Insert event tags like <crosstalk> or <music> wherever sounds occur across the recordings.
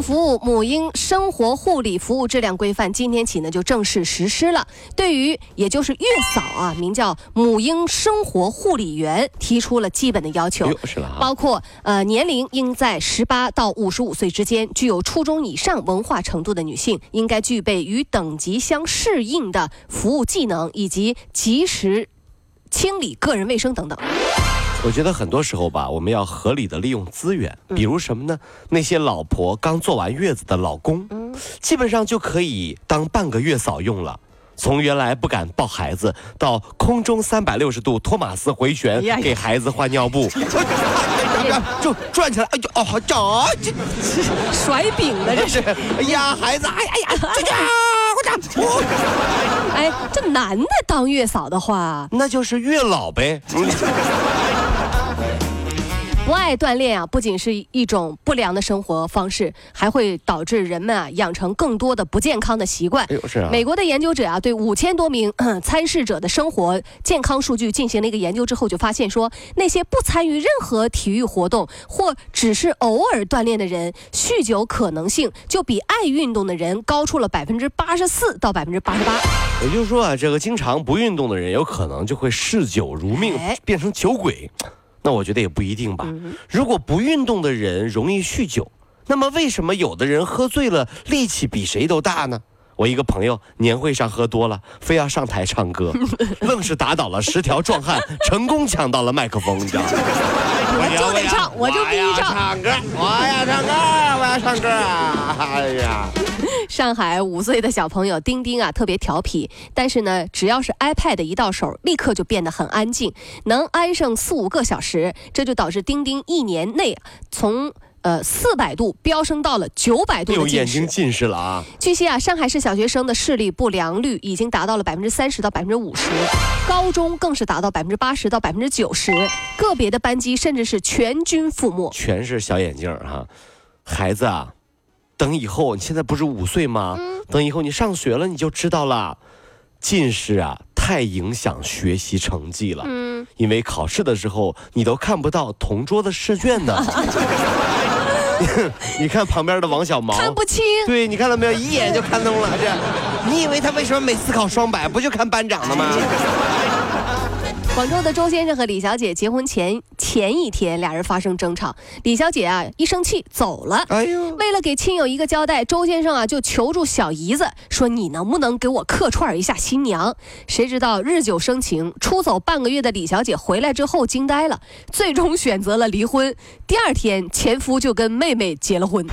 服务母婴生活护理服务质量规范今天起呢就正式实施了。对于也就是月嫂啊，名叫母婴生活护理员，提出了基本的要求包括呃年龄应在十八到五十五岁之间，具有初中以上文化程度的女性，应该具备与等级相适应的服务技能，以及及时清理个人卫生等等。我觉得很多时候吧，我们要合理的利用资源，嗯。比如什么呢？那些老婆刚坐完月子的老公，嗯。基本上就可以当半个月嫂用了。从原来不敢抱孩子，到空中三百六十度托马斯回旋给孩子换尿布，<laughs> 就转起来，哎呦哦好长，这。甩饼的这是，哎呀孩子，哎呀哎呀，这这我这我哎，这男的当月嫂的话，那就是月老呗。不爱锻炼啊，不仅是一种不良的生活方式，还会导致人们啊养成更多的不健康的习惯。哎呦是啊美国的研究者啊，对五千多名参试者的生活健康数据进行了一个研究之后，就发现说，那些不参与任何体育活动或只是偶尔锻炼的人，酗酒可能性就比爱运动的人高出了百分之八十四到百分之八十八。也就是说啊，这个经常不运动的人，有可能就会嗜酒如命哎，变成酒鬼。那我觉得也不一定吧。如果不运动的人容易酗酒，那么为什么有的人喝醉了力气比谁都大呢？我一个朋友年会上喝多了，非要上台唱歌，<laughs> 愣是打倒了十条壮汉，成功抢到了麦克风，你知道吗？<laughs> 我就得唱，我就必须唱。唱歌，我要唱歌，我要唱歌啊！哎呀，上海五岁的小朋友丁丁啊，特别调皮，但是呢，只要是 iPad 一到手，立刻就变得很安静，能安上四五个小时，这就导致丁丁一年内从呃四百度飙升到了九百度哎呦，的近视。眼睛近视了啊！据悉啊，上海市小学生的视力不良率已经达到了百分之三十到百分之五十，高中更是达到百分之八十到百分之九十，个别的班级甚至是全军覆没。全是小眼镜儿哈、孩子啊，等以后你现在不是五岁吗？等以后你上学了，你就知道了，近视啊太影响学习成绩了。嗯，因为考试的时候你都看不到同桌的试卷呢。<laughs> 你看旁边的王小毛，看不清。对，你看到没有，一眼就看懂了。这，你以为他为什么每次考双百，不就看班长的吗？广州的周先生和李小姐结婚前前一天，俩人发生争吵。李小姐啊一生气走了。哎呦，为了给亲友一个交代，周先生啊就求助小姨子说：“你能不能给我客串一下新娘？”谁知道日久生情，出走半个月的李小姐回来之后惊呆了，最终选择了离婚。第二天，前夫就跟妹妹结了婚。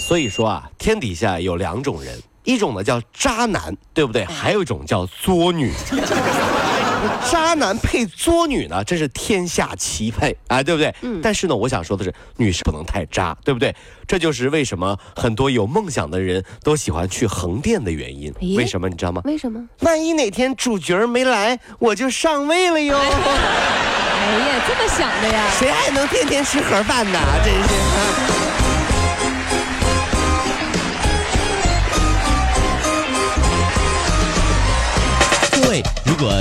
所以说啊，天底下有两种人，一种呢叫渣男，对不对？还有一种叫作女。<laughs> 渣男配作女呢，真是天下奇配啊，对不对？嗯但是呢，我想说的是，女士不能太渣，对不对？这就是为什么很多有梦想的人都喜欢去横店的原因。为什么你知道吗？为什么？万一哪天主角没来，我就上位了哟。哎呀，这么想的呀？谁还能天天吃盒饭呢？真是。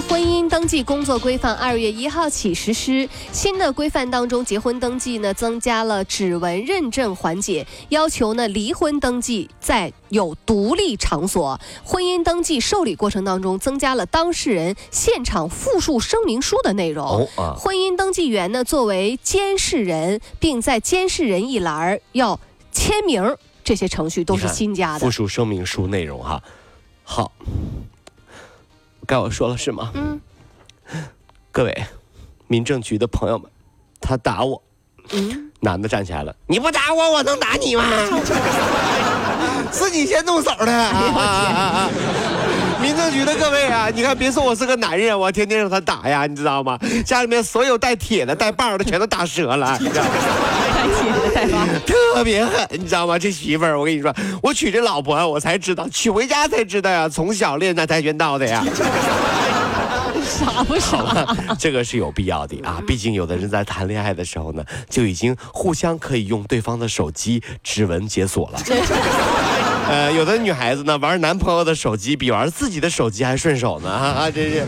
婚姻姻登记工作规范二月一号起实施。新的规范当中，结婚登记呢增加了指纹认证环节，要求呢离婚登记在有独立场所。婚姻登记受理过程当中，增加了当事人现场复述声明书的内容。哦啊婚姻登记员呢作为监视人，并在监视人一栏要签名，这些程序都是新加的复述声明书内容哈。好，该我说了是吗？嗯。各位民政局的朋友们，他打我，嗯，男的站起来了，你不打我，我能打你吗？<laughs> 是你 <laughs> 先动手的。政局的各位啊，<laughs> 你看，别说我是个男人，我天天让他打呀，你知道吗？家里面所有带铁的、带棒的全都打折了，你知道吗？特别狠，你知道吗？这媳妇儿，我跟你说，我娶这老婆，我才知道，娶回家才知道呀，从小练那跆拳道的呀。傻不傻？这个是有必要的啊，毕竟有的人在谈恋爱的时候呢，就已经互相可以用对方的手机指纹解锁了。呃，有的女孩子呢，玩男朋友的手机比玩自己的手机还顺手呢，哈、哈，真是。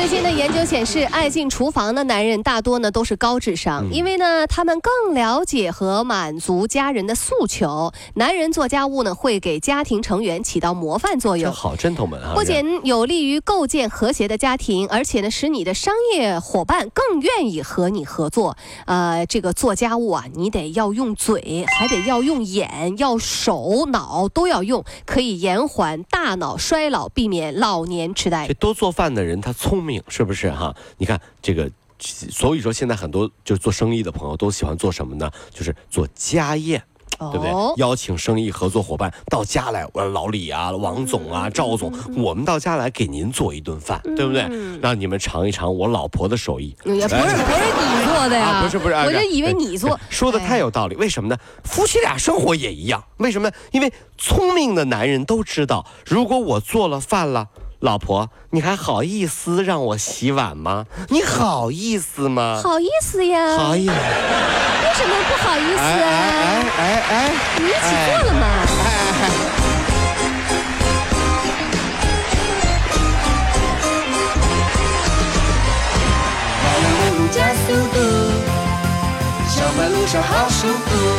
最新的研究显示，爱进厨房的男人大多呢都是高智商，嗯因为呢他们更了解和满足家人的诉求。男人做家务呢会给家庭成员起到模范作用。这好真头们啊！不仅有利于构建和谐的家庭，而且呢，使你的商业伙伴更愿意和你合作。呃，这个做家务啊，你得要用嘴，还得要用眼，要手脑都要用，可以延缓大脑衰老，避免老年痴呆这。多做饭的人他聪明，是不是哈？你看这个，所以说现在很多就是做生意的朋友都喜欢做什么呢？就是做家宴。对不对？哦邀请生意合作伙伴到家来，我老李啊、王总啊、赵总，我们到家来给您做一顿饭，对不对？让你们尝一尝我老婆的手艺。也不是不是你做的呀，啊，不是不是，啊我就以为你做。说的太有道理。为什么呢？夫妻俩生活也一样。为什么？因为聪明的男人都知道，如果我做了饭了。老婆，你还好意思让我洗碗吗？你好意思吗？好意思呀？好意思。为什么不好意思哎啊？哎哎哎你一起做了吗？加速度，上班路上好舒服。